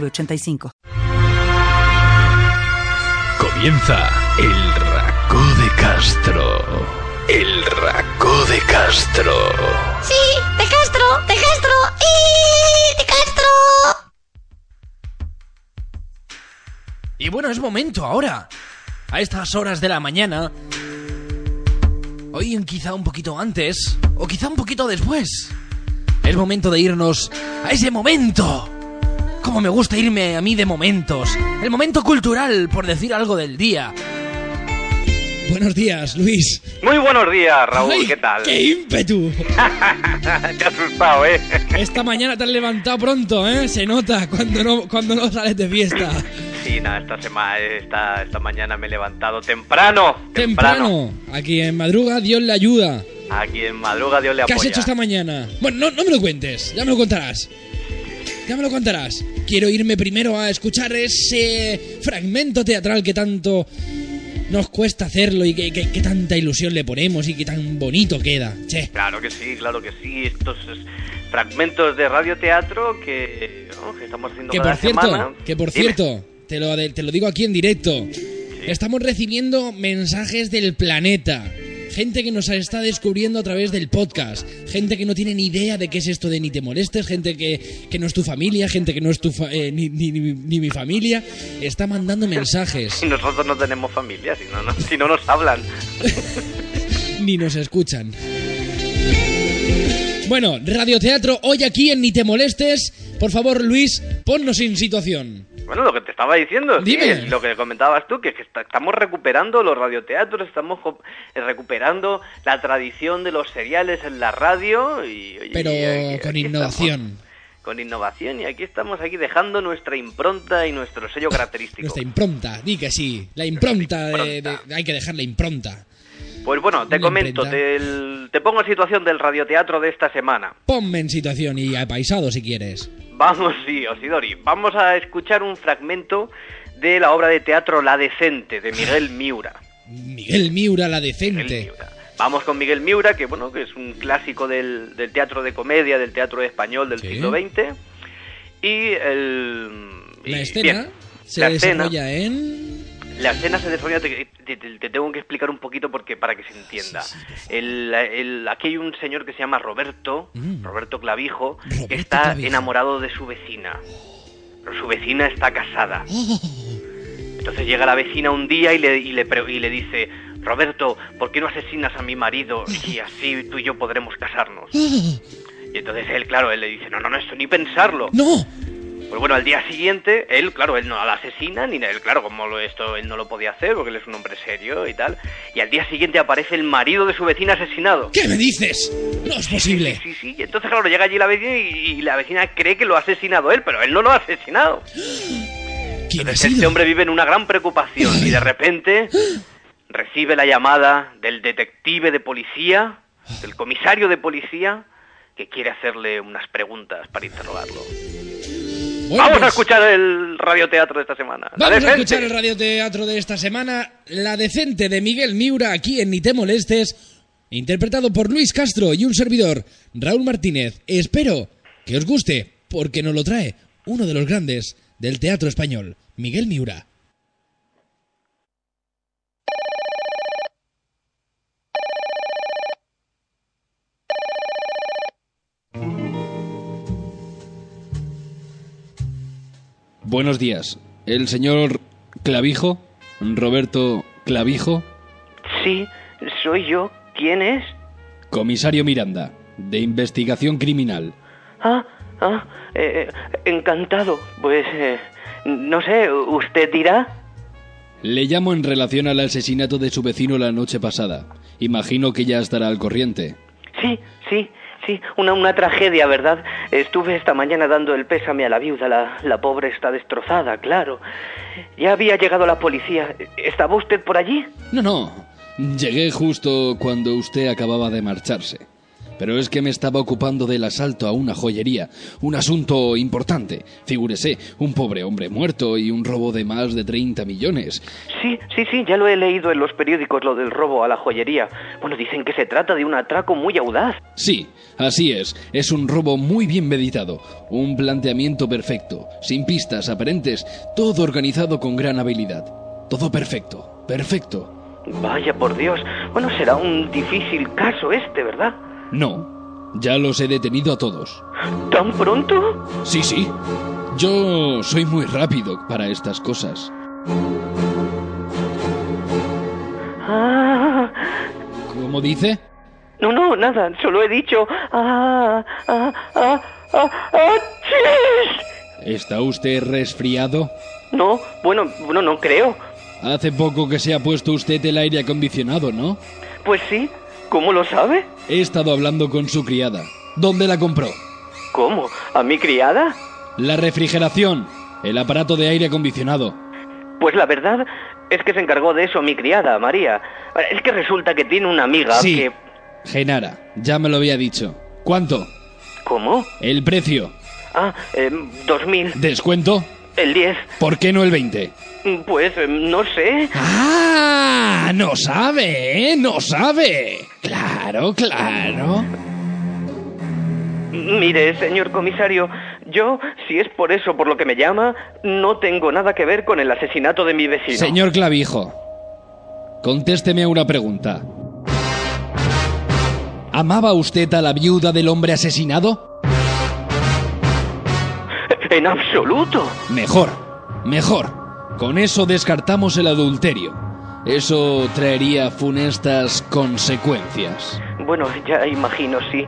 906985. Comienza el Racó de Castro. El Racó de Castro. Sí, de Castro, de Castro y de Castro. Y bueno, es momento ahora. A estas horas de la mañana. Hoy quizá un poquito antes. O quizá un poquito después. Es momento de irnos a ese momento. Como me gusta irme a mí de momentos. El momento cultural, por decir algo del día. Buenos días, Luis. Muy buenos días, Raúl, Ay, ¿qué tal? ¡Qué ímpetu! Te has asustado, ¿eh? Esta mañana te has levantado pronto, ¿eh? Se nota cuando no, cuando no sales de fiesta. Sí, nada, esta semana, esta, esta mañana me he levantado temprano. Temprano. Aquí en madruga, Dios le ayuda. Aquí en madruga Dios le ¿Qué apoya. has hecho esta mañana? Bueno, no, no me lo cuentes, ya me lo contarás. Ya me lo contarás. Quiero irme primero a escuchar ese fragmento teatral que tanto nos cuesta hacerlo y que, que- que tanta ilusión le ponemos y que tan bonito queda. Che. Claro que sí, claro que sí. Estos es, fragmentos de radioteatro que, que estamos haciendo Que cada por cierto, semana. que por Dime. cierto, te lo, te lo digo aquí en directo. Estamos recibiendo mensajes del planeta. Gente que nos está descubriendo a través del podcast. Gente que no tiene ni idea de qué es esto de ni te molestes. Gente que, que no es tu familia. Gente que no es tu fa- eh, ni, ni- ni- ni mi familia. Está mandando mensajes. Y nosotros no tenemos familia, si no, no- si no nos hablan. ni nos escuchan. Bueno, radioteatro hoy aquí en Ni te molestes. Por favor, Luis, ponnos en situación. Bueno, lo que te estaba diciendo, Dime. lo que comentabas tú, que, es que está- estamos recuperando los radioteatros, estamos eh, recuperando la tradición de los seriales en la radio y... oye, Pero aquí- con aquí innovación. estamos, con innovación y aquí estamos aquí dejando nuestra impronta y nuestro sello característico. Nuestra impronta, di que sí. La impronta, de- de- hay que dejar la impronta. Pues bueno, te comento, del- te pongo en situación del radioteatro de esta semana. Ponme en situación y apaisado si quieres. Vamos, sí, Osidori, vamos a escuchar un fragmento de la obra de teatro La Decente, de Miguel Miura. Miguel Miura, la decente. Vamos con Miguel Miura, que bueno, que es un clásico del, del teatro de comedia, del teatro español del Sí. siglo XX. Y el... La escena bien, se la escena- desarrolla en... La escena se desarrolla, te, te- te- te tengo que explicar un poquito porque para que se entienda. El, el- aquí hay un señor que se llama Roberto, Roberto Clavijo, que Mm. Está enamorado de su vecina. Pero su vecina está casada. Oh. Entonces llega la vecina un día y le, y le, pre- y le dice, Roberto, ¿por qué no asesinas a mi marido y así tú y yo podremos casarnos? Y entonces él, claro, él le dice, no, no, no, esto ni pensarlo. ¡No! Pues bueno, al día siguiente, él, claro, él no la asesina, ni él, claro, como lo, esto él no lo podía hacer, porque él es un hombre serio y tal. Y al día siguiente aparece el marido de su vecina asesinado. ¿Qué me dices? No es posible. Sí, sí, y entonces, claro, llega allí la vecina y, y la vecina cree que lo ha asesinado él, pero él no lo ha asesinado. ¿Quién ha Entonces, este hombre vive en una gran preocupación y de repente recibe la llamada del detective de policía, del comisario de policía, que quiere hacerle unas preguntas para interrogarlo. Bueno, Vamos a pues, escuchar el radioteatro de esta semana. La Vamos a escuchar el radioteatro de esta semana, La Decente de Miguel Miura, aquí en Ni te molestes, interpretado por Luis Castro y un servidor, Raúl Martínez. Espero que os guste, porque nos lo trae uno de los grandes del teatro español, Miguel Miura. Buenos días. ¿El señor Clavijo? ¿Roberto Clavijo? Sí, soy yo. ¿Quién es? Comisario Miranda, de investigación criminal. Ah, ah, eh, encantado. Pues, eh, no sé, ¿usted dirá? Le llamo en relación al asesinato de su vecino la noche pasada. Imagino que ya estará al corriente. Sí, sí, Sí, una, una tragedia, ¿verdad? Estuve esta mañana dando el pésame a la viuda. La, la pobre está destrozada, claro. Ya había llegado la policía. ¿Estaba usted por allí? No, no. Llegué justo cuando usted acababa de marcharse. Pero es que me estaba ocupando del asalto a una joyería, un asunto importante. Figúrese, un pobre hombre muerto y un robo de más de 30 millones. Sí, sí, sí, ya lo he leído en los periódicos, lo del robo a la joyería. Bueno, dicen que se trata de un atraco muy audaz. Sí, así es. Es un robo muy bien meditado. Un planteamiento perfecto, sin pistas aparentes, todo organizado con gran habilidad. Todo perfecto, perfecto. Vaya por Dios. Bueno, será un difícil caso este, ¿verdad? No, ya los he detenido a todos. ¿Tan pronto? Sí, sí. Yo soy muy rápido para estas cosas. Ah, ¿Cómo dice? no, no, nada, solo he dicho... Ah, ah, ah, ah, ah. ¿Está usted resfriado? No, bueno, bueno, no creo. Hace poco que se ha puesto usted el aire acondicionado, ¿no? Pues sí, ¿cómo lo sabe? He estado hablando con su criada. ¿Dónde la compró? ¿Cómo? ¿A mi criada? La refrigeración. El aparato de aire acondicionado. Pues la verdad es que se encargó de eso mi criada, María. Es que resulta que tiene una amiga Sí. que... Genara, ya me lo había dicho. ¿Cuánto? ¿Cómo? El precio. Ah, eh, dos mil. ¿Descuento? El 10. ¿Por qué no el 20? Pues eh, no sé. ¡Ah! No sabe, ¿eh? No sabe. Claro, claro. Mire, señor comisario, yo, si es por eso por lo que me llama, no tengo nada que ver con el asesinato de mi vecino. Señor Clavijo, contésteme una pregunta. ¿Amaba usted a la viuda del hombre asesinado? En absoluto. Mejor, mejor. Con eso descartamos el adulterio. Eso traería funestas consecuencias. Bueno, ya imagino, sí.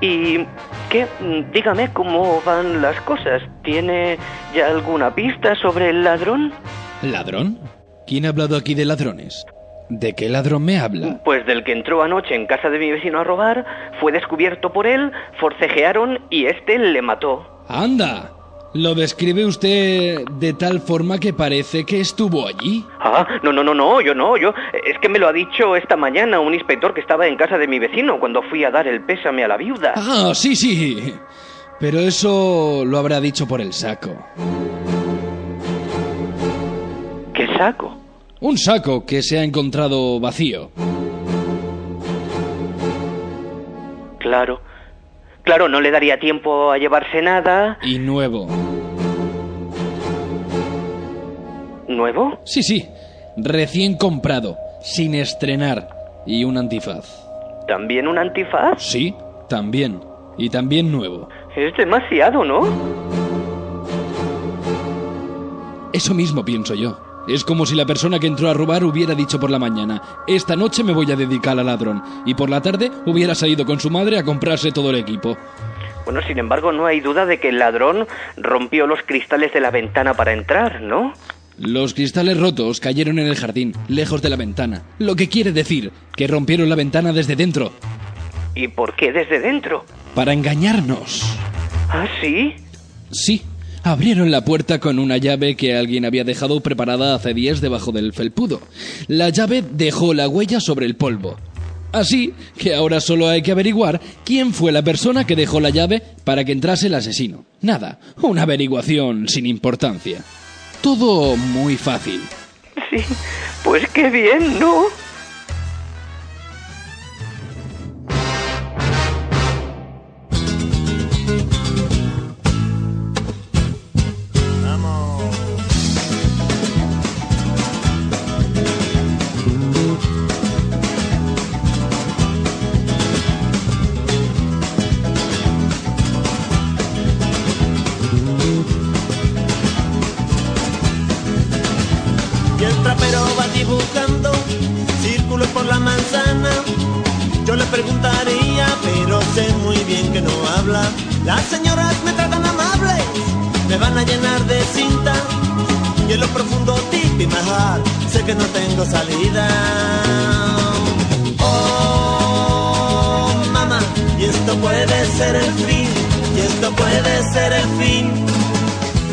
¿Y qué? Dígame cómo van las cosas. ¿Tiene ya alguna pista sobre el ladrón? ¿Ladrón? ¿Quién ha hablado aquí de ladrones? ¿De qué ladrón me habla? Pues del que entró anoche en casa de mi vecino a robar, fue descubierto por él, forcejearon y este le mató. ¡Anda! Lo describe usted de tal forma que parece que estuvo allí. Ah, no, no, no, no, yo no, yo. Es que me lo ha dicho esta mañana un inspector que estaba en casa de mi vecino cuando fui a dar el pésame a la viuda. Ah, sí, sí. Pero eso lo habrá dicho por el saco. ¿Qué saco? Un saco que se ha encontrado vacío. Claro. Claro, no le daría tiempo a llevarse nada. Y nuevo. ¿Nuevo? Sí, sí. Recién comprado. Sin estrenar. Y un antifaz. ¿También un antifaz? Sí, también. Y también nuevo. Es demasiado, ¿no? Eso mismo pienso yo. Es como si la persona que entró a robar hubiera dicho por la mañana, esta noche me voy a dedicar al ladrón, y por la tarde hubiera salido con su madre a comprarse todo el equipo. Bueno, sin embargo, no hay duda de que el ladrón rompió los cristales de la ventana para entrar, ¿no? Los cristales rotos cayeron en el jardín, lejos de la ventana, lo que quiere decir que rompieron la ventana desde dentro, ¿Y por qué desde dentro? para engañarnos. ¿Ah, sí? Sí, abrieron la puerta con una llave que alguien había dejado preparada hace días debajo del felpudo. La llave dejó la huella sobre el polvo. Así que ahora solo hay que averiguar quién fue la persona que dejó la llave para que entrase el asesino. Nada, una averiguación sin importancia. Todo muy fácil. Sí. Pues qué bien, ¿no? Que no habla. Las señoras me tratan amables, me van a llenar de cinta. Y en lo profundo, y majar, sé que no tengo salida. Oh, mamá, y esto puede ser el fin, y esto puede ser el fin.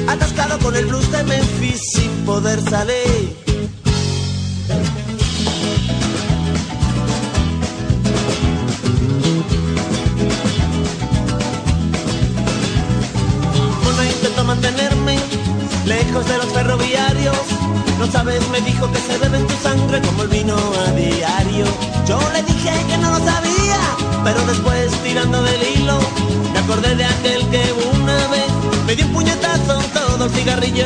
Atascado con el blues de Memphis sin poder salir. No sabes, me dijo que se bebe en tu sangre como el vino a diario. Yo le dije que no lo sabía, pero después tirando del hilo, me acordé de aquel que una vez me dio un puñetazo todo el cigarrillo.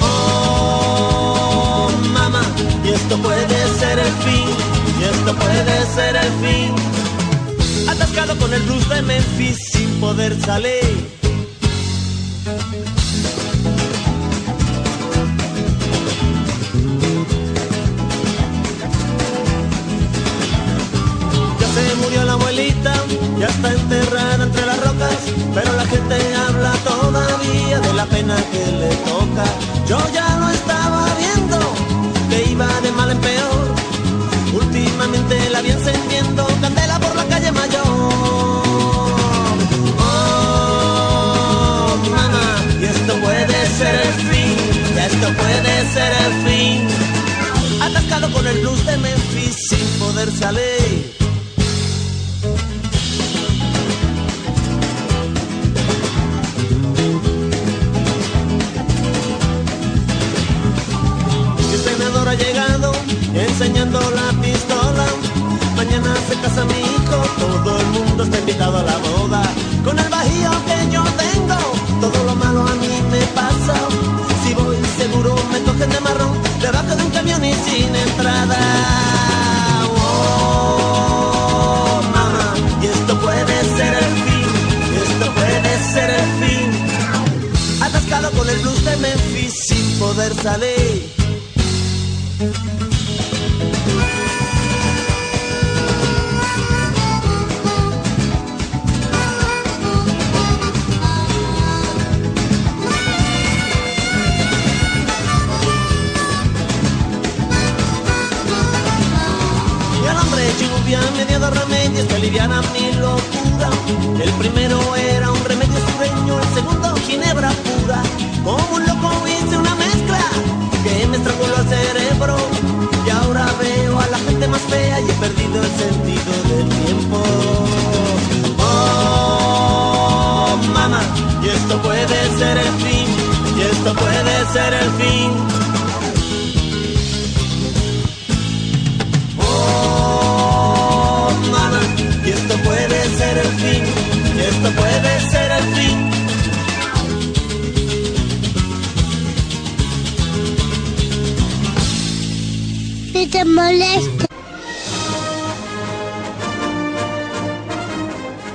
Oh, mamá, y esto puede ser el fin, y esto puede ser el fin. Atascado con el blues de Memphis sin poder salir. Con el blues de Memphis sin poder salir. El senador ha llegado enseñando la pistola. Mañana se casa mi hijo, todo el mundo está invitado a la boda. Sin molesta.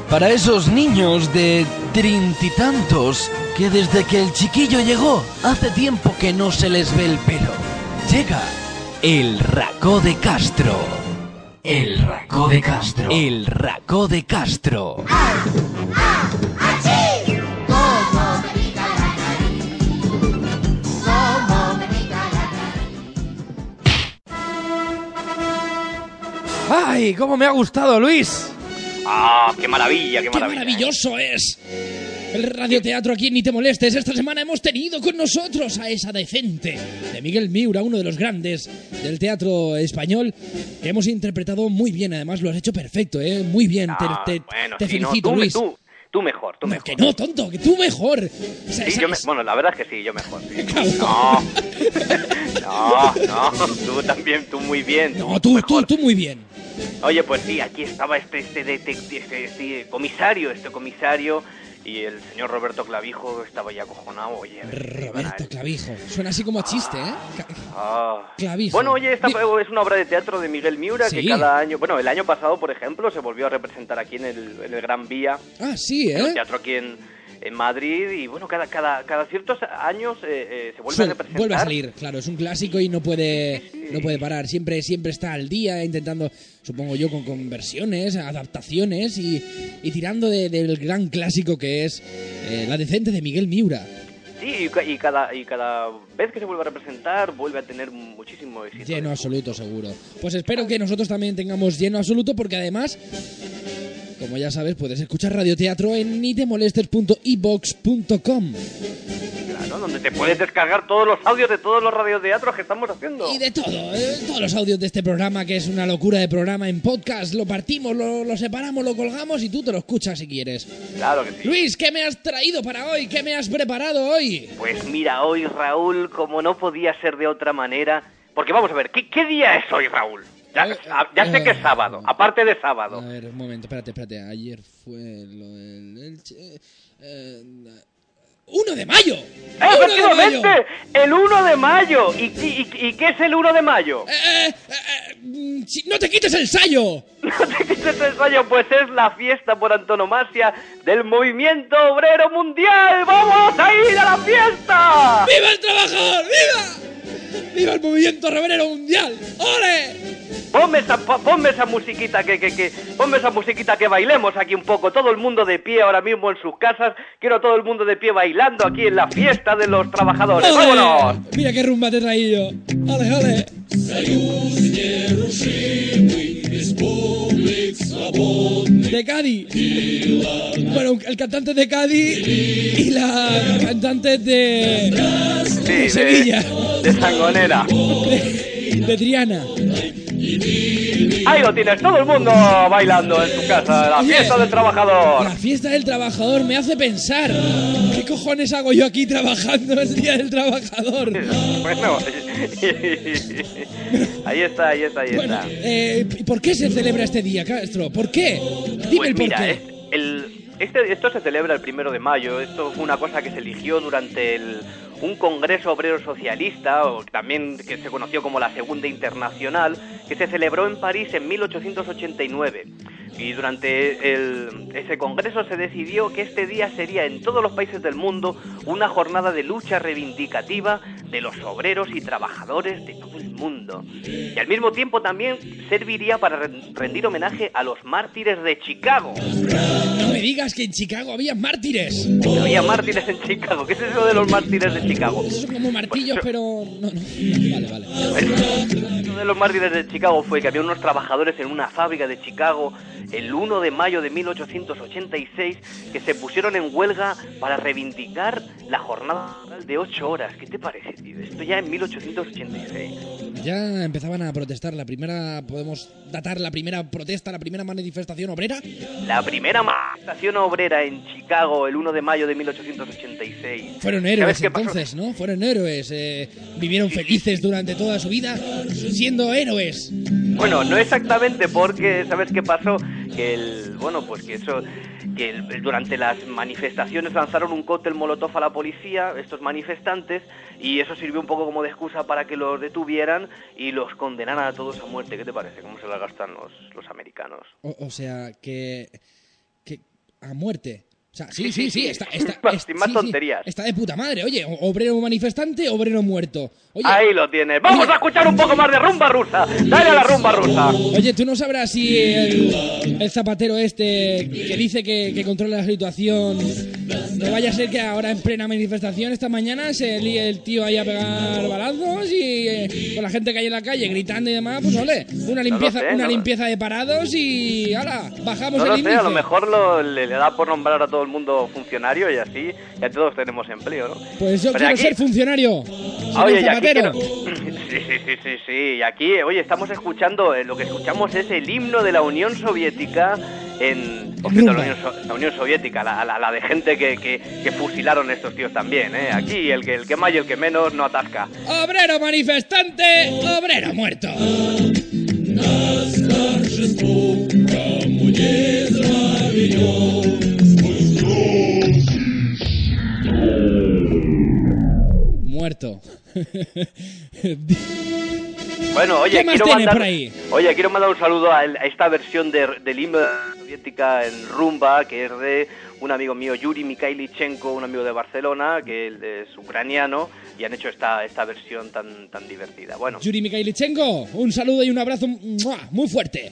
Para esos niños de trintitantos que desde que el chiquillo llegó hace tiempo que no se les ve el pelo. Llega el Racó de Castro. El Racó de Castro. El Racó de Castro. ¡Ay, cómo me ha gustado, Luis! ¡Ah, qué maravilla, qué ¡Qué maravilla! maravilloso es! El radioteatro aquí en Ni Te Molestes. Esta semana hemos tenido con nosotros a esa decente de Miguel Miura, uno de los grandes del teatro español, que hemos interpretado muy bien. Además, lo has hecho perfecto, ¿eh? Muy bien. Te, Ah, te- bueno, te no, felicito, tú, me- Luis. tú, tú mejor, tú No, mejor. que no, tonto, que tú mejor. O sea, Sí, esa- yo me- es- bueno, la verdad es que sí, yo mejor. sí. No, no, no, tú también, tú muy bien. No, tú, tú, tú muy bien. Oye, pues sí, aquí estaba este, este, este, este comisario, este comisario, y el señor Roberto Clavijo estaba ya acojonado. Oye, Roberto. Clavijo. Suena así como a chiste, ¿eh? Ah. Clavijo. Bueno, oye, esta es una obra de teatro de Miguel Miura que cada año, bueno, el año pasado, por ejemplo, se volvió a representar aquí en el, en el Gran Vía, Ah, sí, en un ¿eh? teatro aquí en, en Madrid, y bueno, cada, cada, cada ciertos años eh, eh, se vuelve Suel- a representar. vuelve a salir, claro, es un clásico y no puede no puede parar, siempre siempre está al día intentando, supongo yo, con conversiones, adaptaciones y, y tirando de- del gran clásico que es eh, La decente de Miguel Miura. Sí, y, y cada, y cada vez que se vuelve a representar vuelve a tener muchísimo éxito. Lleno absoluto, seguro. Pues espero que nosotros también tengamos lleno absoluto porque además, como ya sabes, puedes escuchar radioteatro en nitemolestes.ibox.com. Claro, donde te puedes descargar todos los audios de todos los radioteatros que estamos haciendo. Y de todo, eh, todos los audios de este programa, que es una locura de programa en podcast, lo partimos, lo, lo separamos, lo colgamos y tú te lo escuchas si quieres. Claro que sí. Luis, ¿qué me has traído para hoy? ¿Qué me has preparado hoy? Pues mira, hoy Raúl, como no podía ser de otra manera, porque vamos a ver, ¿qué, qué día es hoy, Raúl? Ya, Eh, ah, ya sé que es eh, sábado, aparte de A sábado. ver, un momento, espérate, espérate. Ayer fue lo del Elche. eh, 1 de mayo. 1 de mayo. ¡Efectivamente! ¡El 1 de mayo! ¿Y, y- y- y qué es el 1 de mayo? Eh, eh, eh, eh, mm, no te quites el sayo. No te quites el sueño, pues es la fiesta por antonomasia del movimiento obrero mundial. ¡Vamos a ir a la fiesta! ¡Viva el trabajador! ¡Viva! ¡Viva el movimiento obrero mundial! ¡Ole! Ponme esa, po- ponme esa musiquita que, que, que, ponme esa musiquita que bailemos aquí un poco. Todo el mundo de pie ahora mismo en sus casas. Quiero todo el mundo de pie bailando aquí en la fiesta de los trabajadores. ¡Ole! ¡Vámonos! Mira qué rumba te he traído. ¡Ole, ole! De Cádiz. Bueno, el cantante de Cádiz y la cantante de, Sí, de Sevilla. De, de Sangonera. de, de Triana. Ahí lo tienes, todo el mundo bailando en su casa. La Oye, fiesta del trabajador. La fiesta del trabajador me hace pensar. ¿Qué cojones hago yo aquí trabajando el día del trabajador? Bueno, ahí está, ahí está, ahí Bueno, está. eh, ¿y ¿por qué se celebra este día, Castro? ¿Por qué? Dime Pues el por mira, qué. es- el- este, esto se celebra el primero de mayo. Esto fue una cosa que se eligió durante el- un congreso obrero socialista, o también que se conoció como la Segunda Internacional, que se celebró en París en 1889. Y durante el- ese congreso se decidió que este día sería en todos los países del mundo una jornada de lucha reivindicativa de los obreros y trabajadores de todo el mundo. Y al mismo tiempo también serviría para re- rendir homenaje a los mártires de Chicago. No me digas que en Chicago había mártires. Había mártires en Chicago. ¿Qué es eso de los mártires de Chicago? Esos son como martillos, pero... No, no, no, vale, vale. Uno de los mártires de Chicago fue que había unos trabajadores en una fábrica de Chicago el 1 de mayo de 1886 que se pusieron en huelga para reivindicar la jornada de 8 horas. ¿Qué te parece, tío? Esto ya en 1886. Ya empezaban a protestar. La primera... ¿Podemos datar la primera protesta, la primera manifestación obrera? La primera manifestación obrera en Chicago el 1 de mayo de 1886. Fueron ¿Sabes héroes entonces, ¿no? Fueron héroes. eh, vivieron felices durante toda su vida siendo héroes. Bueno, no exactamente porque, ¿sabes qué pasó? Que el, bueno, pues que eso, que el- durante las manifestaciones lanzaron un cóctel molotov a la policía, estos manifestantes, y eso sirvió un poco como de excusa para que los detuvieran y los condenaran a todos a muerte. ¿Qué te parece? ¿Cómo se la gastan los, los americanos? O, o sea, que, que a muerte. O sea, sí, Sí, sí, sí, sí, sí. está, está, Sin es- sin más sí, sí, tonterías. está de puta madre. Oye, obrero manifestante, obrero muerto. Oye, Ahí lo tienes. Vamos a escuchar un poco más de rumba rusa. Dale a la rumba rusa. oye, tú no sabrás si el, el zapatero este que dice que, que controla la situación no vaya a ser que ahora en plena manifestación esta mañana se líe el tío ahí a pegar balazos y eh, con la gente que hay en la calle gritando y demás, pues ole, una limpieza, sé, una no limpieza de parados y ¡hala! Bajamos No el lo sé, índice. a lo mejor lo- le, le da por nombrar a todo el mundo funcionario y así ya todos tenemos empleo, ¿no? Pues yo Pero quiero aquí- ser funcionario. Señor Oye, y aquí Zapatero. quiero- Sí, sí, sí, sí, sí. Y aquí, oye, estamos escuchando, eh, lo que escuchamos es el himno de la Unión Soviética en... La. Unión, So- la Unión Soviética, la, la- la de gente que, que, que fusilaron estos tíos también, ¿eh? Aquí el que, el que más y el que menos no atasca. Obrero manifestante, obrero muerto. Muerto. Bueno, oye, ¿Qué más quiero mandar, por ahí? oye, quiero mandar un saludo a, esta versión de- del himno soviética en rumba, que es de un amigo mío, Yuri Mikhailichenko, un amigo de Barcelona, que él es ucraniano, y han hecho esta, esta versión tan, tan divertida. Bueno, Yuri Mikhailichenko, un saludo y un abrazo muy fuerte.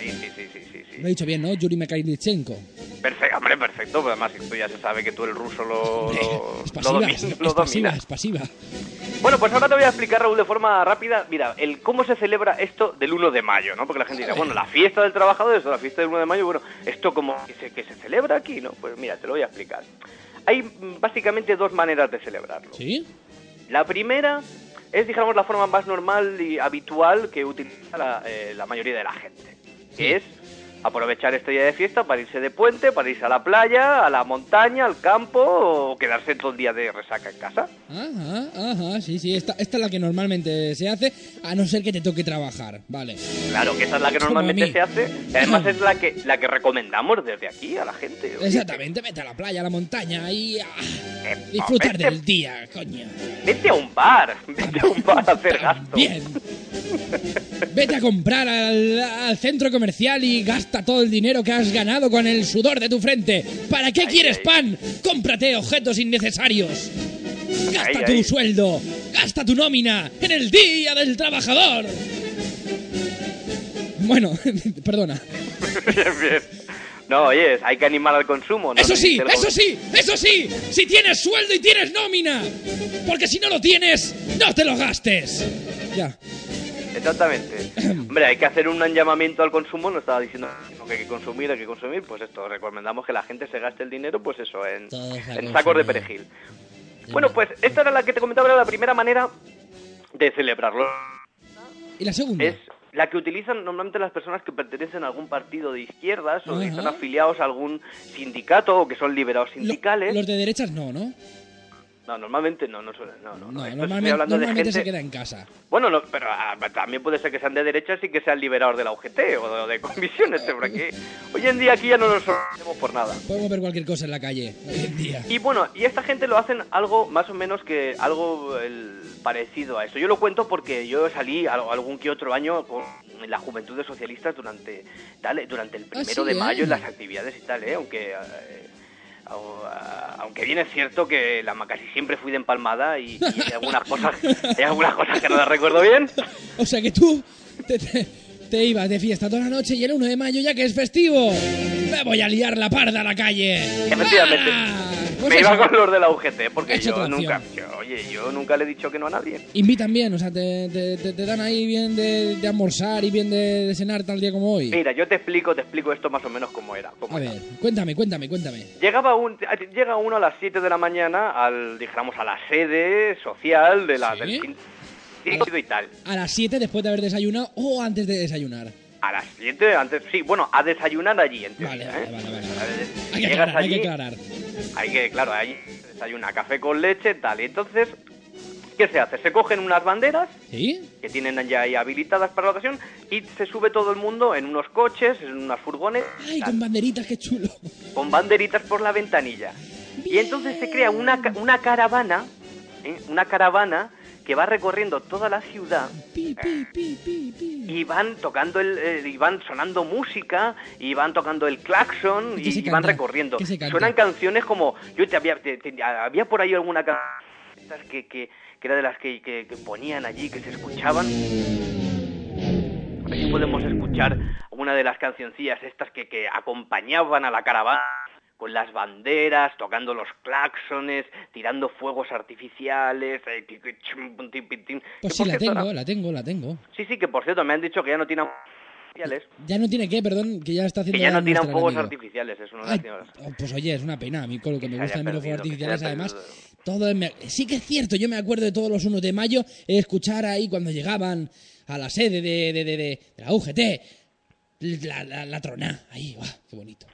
sí, sí, sí, sí, sí, sí. Lo he dicho bien, ¿no? Yuri Mikhailichenko. Perfecto, hombre, perfecto, pero además esto ya se sabe que tú el ruso lo, lo, es lo pasiva, es, lo es pasiva, es. Bueno, pues ahora te voy a explicar, Raúl, de forma rápida, mira, el cómo se celebra esto del 1 de mayo, ¿no? Porque la gente dice, bueno, la fiesta del trabajador, eso, la fiesta del 1 de mayo, bueno, esto como que se, que se celebra aquí, ¿no? Pues mira, te lo voy a explicar. Hay mm, básicamente dos maneras de celebrarlo. ¿Sí? La primera es, digamos, la forma más normal y habitual que utiliza la, eh, la mayoría de la gente, que es aprovechar este día de fiesta para irse de puente, para irse a la playa, a la montaña, al campo o quedarse todo el día de resaca en casa. Ajá, ajá, sí, sí. Esta, esta es la que normalmente se hace, a no ser que te toque trabajar. Vale. Claro, que esa es la que a normalmente se hace y además es la que la que recomendamos desde aquí a la gente. Oye, Exactamente, vete a la playa, a la montaña y ah, eh, disfrutar vete, del día, coño. vete a un bar, vete a un bar a hacer gasto. Bien. Vete a comprar al, al centro comercial y gasta todo el dinero que has ganado con el sudor de tu frente. ¿Para qué quieres pan? Cómprate objetos innecesarios. Gasta tu sueldo, gasta tu nómina en el Día del Trabajador. Bueno, perdona. bien, bien. No, oye, hay que animar al consumo. ¿no? Eso sí, eso sí, eso sí. Si tienes sueldo y tienes nómina. Porque si no lo tienes, no te lo gastes. Ya. Exactamente. Hombre, hay que hacer un llamamiento al consumo, no estaba diciendo que hay que consumir, hay que consumir, pues esto, recomendamos que la gente se gaste el dinero, pues eso, en, en sacos de perejil. Bueno, pues esta era la que te comentaba, era la primera manera de celebrarlo. ¿Y la segunda? Es la que utilizan normalmente las personas que pertenecen a algún partido de izquierdas o que están afiliados a algún sindicato o que son liberados Lo- sindicales. los de derechas no, ¿no? No, normalmente no, no suelen, no, no, No, normalmente, hablando de gente- se queda en casa. Bueno, no, pero ah, también puede ser que sean de derechas y que sean liberados de la UGT o de, de comisiones, porque hoy en día aquí ya no nos sorprendemos por nada. Podemos ver cualquier cosa en la calle hoy en día. Y bueno, y esta gente lo hacen algo más o menos que algo el, parecido a eso. Yo lo cuento porque yo salí al- algún que otro año con la Juventud de Socialistas durante tal, durante el primero sí, de mayo ¿eh? en las actividades y tal, ¿eh? aunque eh, ah, aunque bien es cierto que la casi siempre fui de empalmada y, y hay algunas cosas hay algunas cosas que no las recuerdo bien. O sea que tú te, te- te ibas de fiesta toda la noche y el 1 de mayo, ya que es festivo, me voy a liar la parda a la calle. Efectivamente. ¡Ah! Pues Me iba con los de la UGT porque Hecho yo nunca, yo, oye, yo nunca le he dicho que no a nadie. Invitan bien, o sea, te, te- te- te dan ahí bien de, de almorzar y bien de, de cenar tal día como hoy. Mira, yo te explico, te explico esto más o menos cómo era. cómo A era. ver, cuéntame, cuéntame, cuéntame. Llegaba un, llega uno a las 7 de la mañana al, dijéramos, a la sede social de la, ¿Sí? del y tal. A las 7 después de haber desayunado o antes de desayunar. A las 7, antes, sí, bueno, a desayunar allí, en Vale, teoría, vale, ¿eh? vale, vale. A ver, Hay que aclarar, hay que allí, aclarar. Hay que, claro, ahí desayuna café con leche, tal. Y entonces, ¿qué se hace? Se cogen unas banderas ¿Sí? que tienen ya ahí habilitadas para la ocasión y se sube todo el mundo en unos coches, en unas furgones, Ay, tal, con banderitas, qué chulo. con banderitas por la ventanilla. Y entonces se crea una, una caravana, ¿eh? una caravana que va recorriendo toda la ciudad Pi, pi, pi, pi, pi. y van tocando el, eh, y van sonando música y van tocando el claxon ¿Y van recorriendo. Suenan canciones como yo te había te- te- había por ahí alguna canción que, que, que era de las que, que- que ponían allí que se escuchaban. Aquí podemos escuchar una de las cancioncillas estas que, que acompañaban a la caravana con las banderas, tocando los claxones, tirando fuegos artificiales. eh. Pues sí, la tengo, ahora- la tengo, la tengo. Sí, sí, que por cierto me han dicho que ya no artificiales. Ya no tiene que, perdón, que ya está haciendo Que ya no tiran fuegos enemigo. artificiales, es una Ay, pues oye, es una pena. A mí con lo que me gusta de los fuegos artificiales, además, todo Sí que es cierto, yo me acuerdo de todos los 1 de mayo, escuchar ahí cuando llegaban a la sede de, de, de, de- la UGT, la, la, la troná, ahí, ¡guau! qué bonito.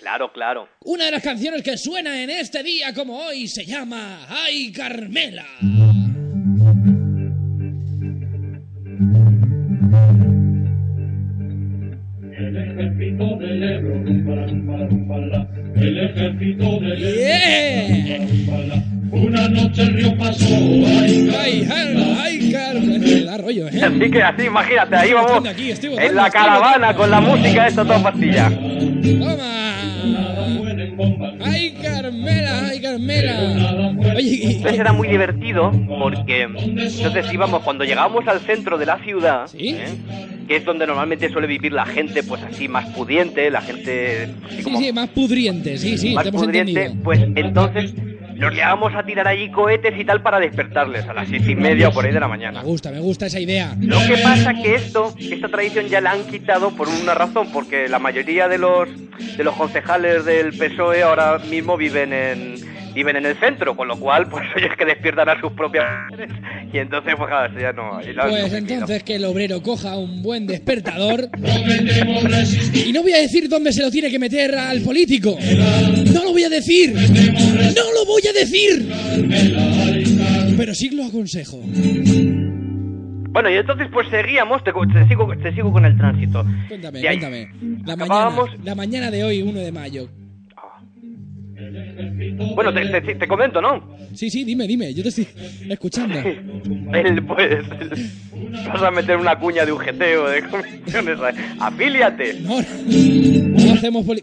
Claro, claro. Una de las canciones que suena en este día como hoy se llama ¡Ay, Carmela! El ejército del Ebro. El ejército del Ebro, ¡Yeah! Una noche el río pasó, ay, ¡Ay, ay, ay, rollo, ¿eh? Así que así, imagínate, ahí vamos en la caravana con la música esta toda pastilla. ¡Toma! ¡Ay, Carmela! ¡Ay, Carmela! Oye, Entonces era muy divertido porque entonces íbamos, cuando llegábamos al centro de la ciudad, ¿Sí? ¿eh? que es donde normalmente suele vivir la gente pues así más pudiente, la gente así sí, como sí, más pudriente, sí, sí, más te hemos pudriente, entendido. pues entonces nos llevamos a tirar allí cohetes y tal para despertarles a las seis y media o por ahí de la Me mañana. gusta, me gusta esa idea. Lo que pasa que esto, esta tradición ya la han quitado por una razón, porque la mayoría de los de los concejales del PSOE ahora mismo viven en viven en el centro, con lo cual pues ellos que despiertan a sus propias y entonces pues claro, ya no. Pues entonces que el obrero coja un buen despertador. Y no voy a decir dónde se lo tiene que meter al político. No lo voy a decir. No lo voy a decir. Pero sí lo aconsejo. Bueno, y entonces pues seguíamos, te, te sigo, te sigo con el tránsito. Cuéntame, cuéntame. La mañana, la mañana de hoy, 1 de mayo. Bueno, te, te- te comento, ¿no? Sí, sí, dime, dime. Yo te estoy escuchando. El, pues, vas a meter una cuña de UGT o de comisiones. Afíliate. No, no hacemos poli...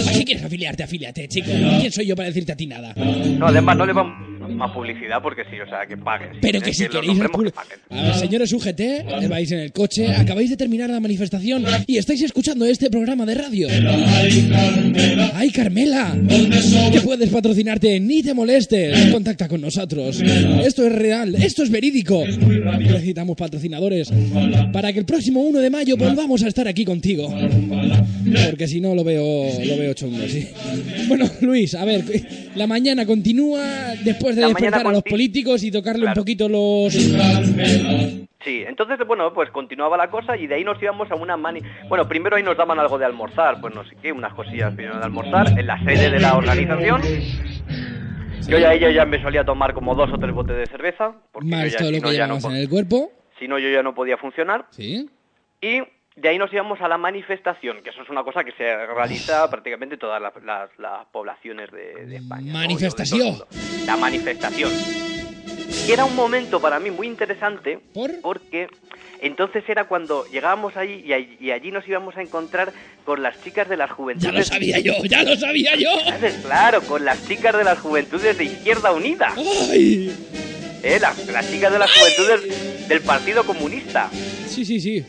Si quieres afiliarte, afíliate, chico. ¿Quién soy yo para decirte a ti nada? No, además no le vamos más publicidad porque sí, o sea, que paguen. Pero que si queréis... pul- que paguen. A ver, señores UGT, eh, vais en el coche, acabáis de terminar la manifestación y estáis escuchando este programa de radio. ¡Ay, Carmela! Que puedes patrocinarte, ni te molestes. Contacta con nosotros. Esto es real, esto es verídico. Necesitamos patrocinadores para que el próximo 1 de mayo volvamos a estar aquí contigo. Porque si no lo veo, lo veo chungo, sí. Bueno, Luis, a ver, la mañana continúa después de La despertar a los políticos y tocarle un poquito los... Sí, entonces, bueno, pues continuaba la cosa y de ahí nos íbamos a una mani... Bueno, primero ahí nos daban algo de almorzar, pues no sé qué, unas cosillas primero de almorzar, en la sede de la organización. Yo ya ella ya me solía tomar como dos o tres botes de cerveza, porque yo Más ya, todo si lo no, que ya no, en el cuerpo. si no, yo ya no podía funcionar. Sí. Y de ahí nos íbamos a la manifestación, que eso es una cosa que se realiza prácticamente en todas las, las- las poblaciones de, de España. ¿no? Manifestación. De. La manifestación. Y era un momento para mí muy interesante ¿Por? porque entonces era cuando llegábamos ahí y, allí y allí nos íbamos a encontrar con las chicas de las juventudes. Ya lo sabía yo, ya lo sabía yo. Claro, con las chicas de las juventudes de Izquierda Unida, ¡Ay! ¿eh? las, las chicas de las juventudes del Partido Comunista. Sí, sí, sí.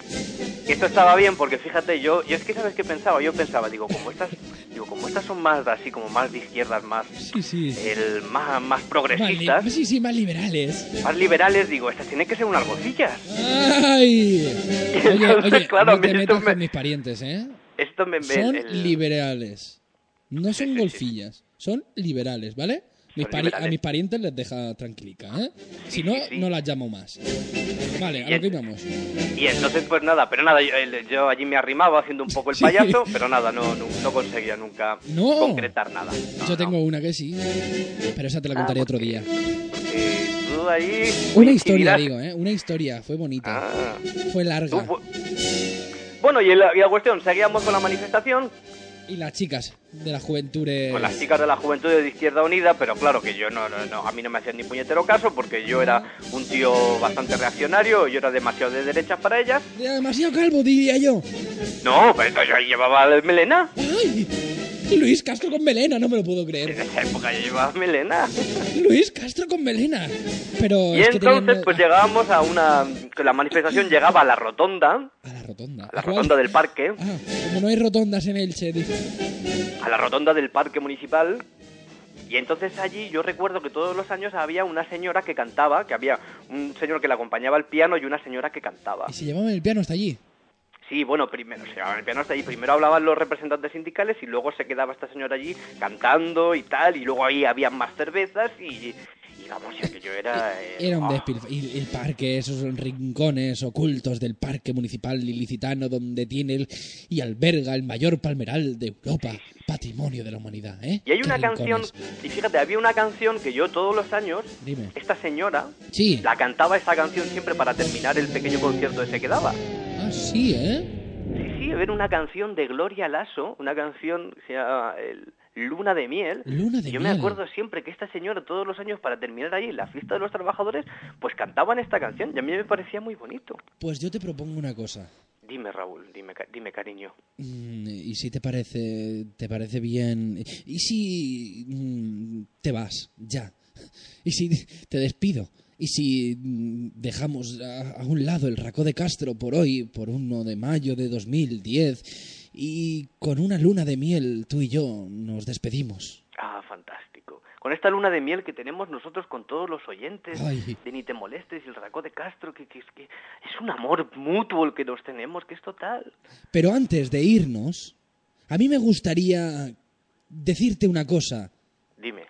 Que esto estaba bien porque fíjate, yo, yo es que sabes qué pensaba, yo pensaba, digo, como estas, digo, como estas son más así, como más de izquierdas, más, Sí, sí. el, más, más Más progresistas, sí, sí, más liberales. más liberales, digo, estas tienen que ser unas golfillas. ¡Ay! Oye, oye, claro, no te metas me- con mis parientes, ¿eh? Esto me, me- Son el- liberales. No son golfillas, son liberales, ¿vale? Mis a mis parientes les deja tranquilica, ¿eh? Si no, sí, sí. no las llamo más. Vale, a Y lo que íbamos. Y entonces, pues nada, pero nada, yo, yo allí me arrimaba haciendo un poco el Sí. payaso, pero nada, no, no, no conseguía nunca No. concretar nada. No, Yo tengo una que sí, pero esa te la Ah, contaré otro porque- día. tú ahí Una historia, digo, ¿eh? Una historia, fue bonita. Ah. Fue Tú, larga. bu- Bueno, y la, y la cuestión, seguíamos con la manifestación, Y las chicas de la juventud. con las chicas de la juventud de Izquierda Unida, pero claro que yo no, no, no, a mí no me hacían ni puñetero caso porque yo era un tío bastante reaccionario, yo era demasiado de derechas para ellas. Demasiado calvo, diría yo. No, pero yo llevaba melena. ¡Ay! Luis Castro con melena, no me lo puedo En creer. esa época yo llevaba melena. Luis Castro con melena. Pero Y es entonces tenían- pues llegábamos a una... que La manifestación llegaba a la rotonda, A la rotonda. a la rotonda del parque, Ah, como no hay rotondas en Elche. dice. a la rotonda del parque municipal. Y entonces allí yo recuerdo que todos los años había una señora que cantaba, que había un señor que le acompañaba al piano y una señora que cantaba. Y se llevaban el piano hasta allí. Sí, bueno, primero se llevaban el piano hasta allí, primero hablaban los representantes sindicales y luego se quedaba esta señora allí cantando y tal, y luego ahí había más cervezas y, y vamos, ya que yo era... eh, Era un ah, despilf- Y el parque, esos rincones ocultos del parque municipal ilicitano donde tiene el, y alberga el mayor palmeral de Europa, patrimonio de la humanidad, ¿eh? Y hay una canción, y fíjate, había una canción que yo todos los años, Dime. esta señora, Sí. la cantaba esta canción siempre para terminar el pequeño concierto ese que daba. Ah, sí, ¿eh? Sí, sí, era una canción de Gloria Lasso, una canción que se llama el Luna de Miel. Luna de yo miel. me acuerdo siempre que esta señora todos los años para terminar ahí la fiesta de los trabajadores, pues cantaban esta canción y a mí me parecía muy bonito. Pues yo te propongo una cosa. Dime Raúl, dime, dime cariño. Mm, ¿Y si te parece, te parece bien? ¿Y si mm, te vas ya? ¿Y si te despido? ¿Y si mm, dejamos a, a un lado el Racó de Castro por hoy, por 1 de mayo de 2010, y con una luna de miel tú y yo nos despedimos? Ah, fantástico. con esta luna de miel que tenemos nosotros con todos los oyentes Ay. de Ni te molestes y el Racó de Castro, que, que, que es un amor mutuo el que nos tenemos, que es total. Pero antes de irnos, a mí me gustaría decirte una cosa. Dime.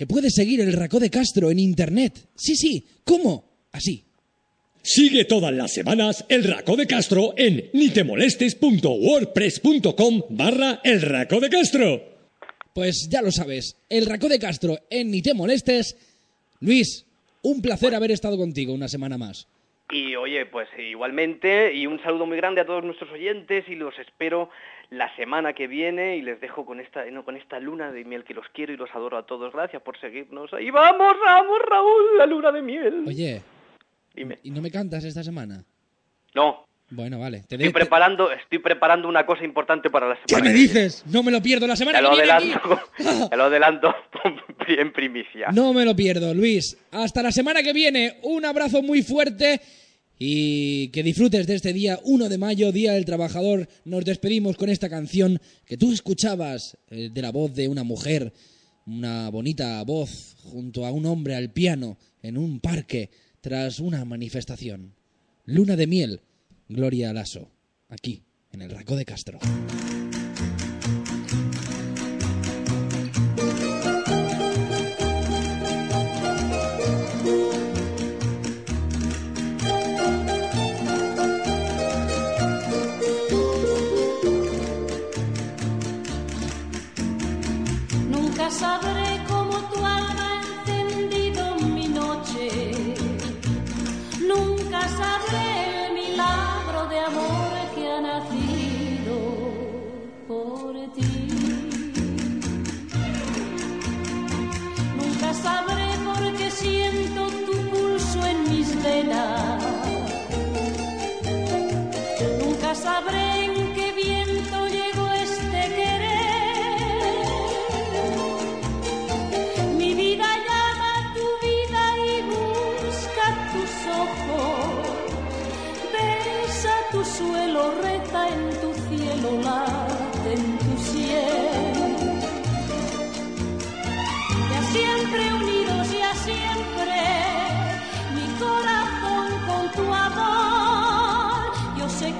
Que puedes seguir el Racó de Castro en internet. Sí, sí. ¿Cómo? Así. Sigue todas las semanas el Raco de Castro en nitemolestes.wordpress.com barra el Raco de Castro. Pues ya lo sabes, el Racó de Castro en Ni te molestes. Luis, un placer haber estado contigo una semana más. Y oye, pues igualmente, y un saludo muy grande a todos nuestros oyentes y los espero la semana que viene y les dejo con esta, no, con esta luna de miel que los quiero y los adoro a todos. Gracias por seguirnos. Ahí vamos, vamos, Raúl, la luna de miel. Oye, Dime. ¿y no me cantas esta semana? No, Bueno, vale. Te estoy de- preparando, estoy preparando una cosa importante para la semana. ¿Qué me dices? No me lo pierdo la semana Te que aquí. adelanto, te lo adelanto en primicia. No me lo pierdo, Luis. Hasta la semana que viene. Un abrazo muy fuerte y que disfrutes de este día 1 de mayo, Día del Trabajador. Nos despedimos con esta canción que tú escuchabas eh, de la voz de una mujer, una bonita voz junto a un hombre al piano en un parque tras una manifestación. Luna de miel, Gloria Lasso, aquí en el Raco de Castro.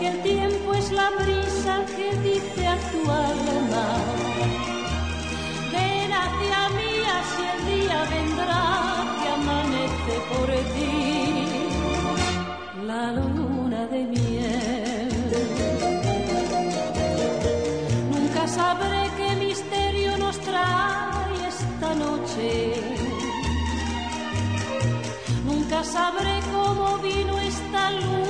Que el tiempo es la brisa que dice a tu alma. Ven hacia mí, así el día vendrá que amanece por ti. La luna de miel. Nunca sabré qué misterio nos trae esta noche. Nunca sabré cómo vino esta luna